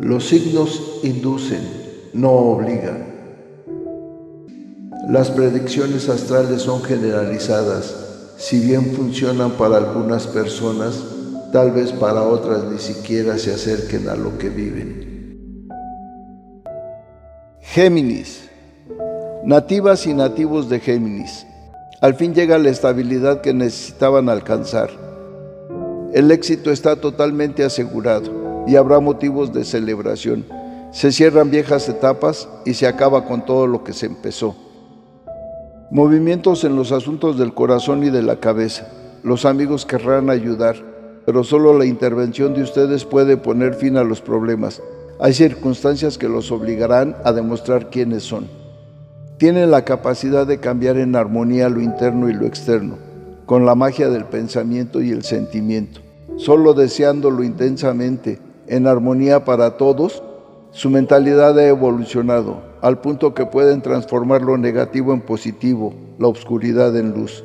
Los signos inducen, no obligan. Las predicciones astrales son generalizadas. Si bien funcionan para algunas personas, tal vez para otras ni siquiera se acerquen a lo que viven. Géminis. Nativas y nativos de Géminis. Al fin llega la estabilidad que necesitaban alcanzar. El éxito está totalmente asegurado y habrá motivos de celebración. Se cierran viejas etapas y se acaba con todo lo que se empezó. Movimientos en los asuntos del corazón y de la cabeza. Los amigos querrán ayudar, pero solo la intervención de ustedes puede poner fin a los problemas. Hay circunstancias que los obligarán a demostrar quiénes son. Tienen la capacidad de cambiar en armonía lo interno y lo externo, con la magia del pensamiento y el sentimiento. Solo deseándolo intensamente, en armonía para todos, su mentalidad ha evolucionado al punto que pueden transformar lo negativo en positivo, la oscuridad en luz.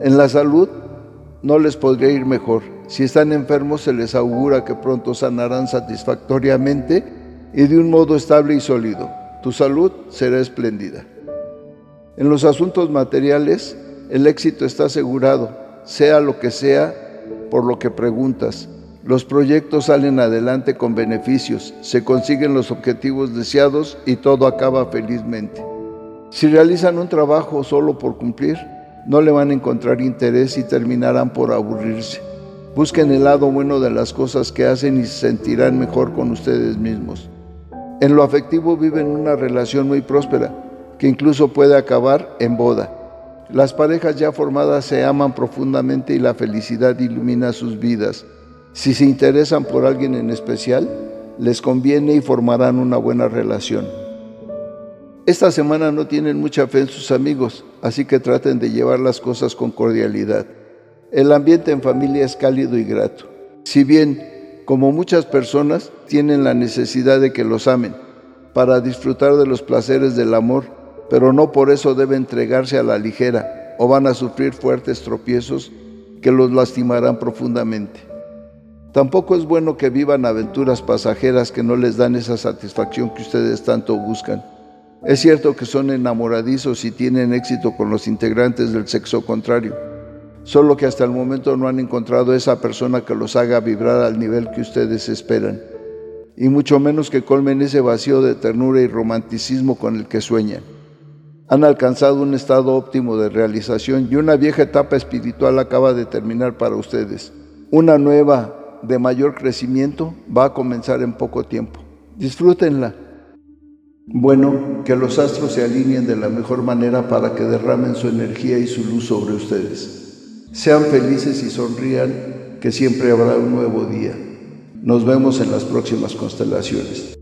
En la salud no les podría ir mejor. Si están enfermos se les augura que pronto sanarán satisfactoriamente y de un modo estable y sólido. Tu salud será espléndida. En los asuntos materiales, el éxito está asegurado, sea lo que sea por lo que preguntas. Los proyectos salen adelante con beneficios, se consiguen los objetivos deseados y todo acaba felizmente. Si realizan un trabajo solo por cumplir, no le van a encontrar interés y terminarán por aburrirse. Busquen el lado bueno de las cosas que hacen y se sentirán mejor con ustedes mismos. En lo afectivo viven una relación muy próspera, que incluso puede acabar en boda. Las parejas ya formadas se aman profundamente y la felicidad ilumina sus vidas. Si se interesan por alguien en especial, les conviene y formarán una buena relación. Esta semana no tienen mucha fe en sus amigos, así que traten de llevar las cosas con cordialidad. El ambiente en familia es cálido y grato. Si bien, como muchas personas, tienen la necesidad de que los amen, para disfrutar de los placeres del amor, pero no por eso deben entregarse a la ligera o van a sufrir fuertes tropiezos que los lastimarán profundamente. Tampoco es bueno que vivan aventuras pasajeras que no les dan esa satisfacción que ustedes tanto buscan. Es cierto que son enamoradizos y tienen éxito con los integrantes del sexo contrario, solo que hasta el momento no han encontrado esa persona que los haga vibrar al nivel que ustedes esperan, y mucho menos que colmen ese vacío de ternura y romanticismo con el que sueñan. Han alcanzado un estado óptimo de realización y una vieja etapa espiritual acaba de terminar para ustedes. Una nueva de mayor crecimiento va a comenzar en poco tiempo. Disfrútenla. Bueno, que los astros se alineen de la mejor manera para que derramen su energía y su luz sobre ustedes. Sean felices y sonrían, que siempre habrá un nuevo día. Nos vemos en las próximas constelaciones.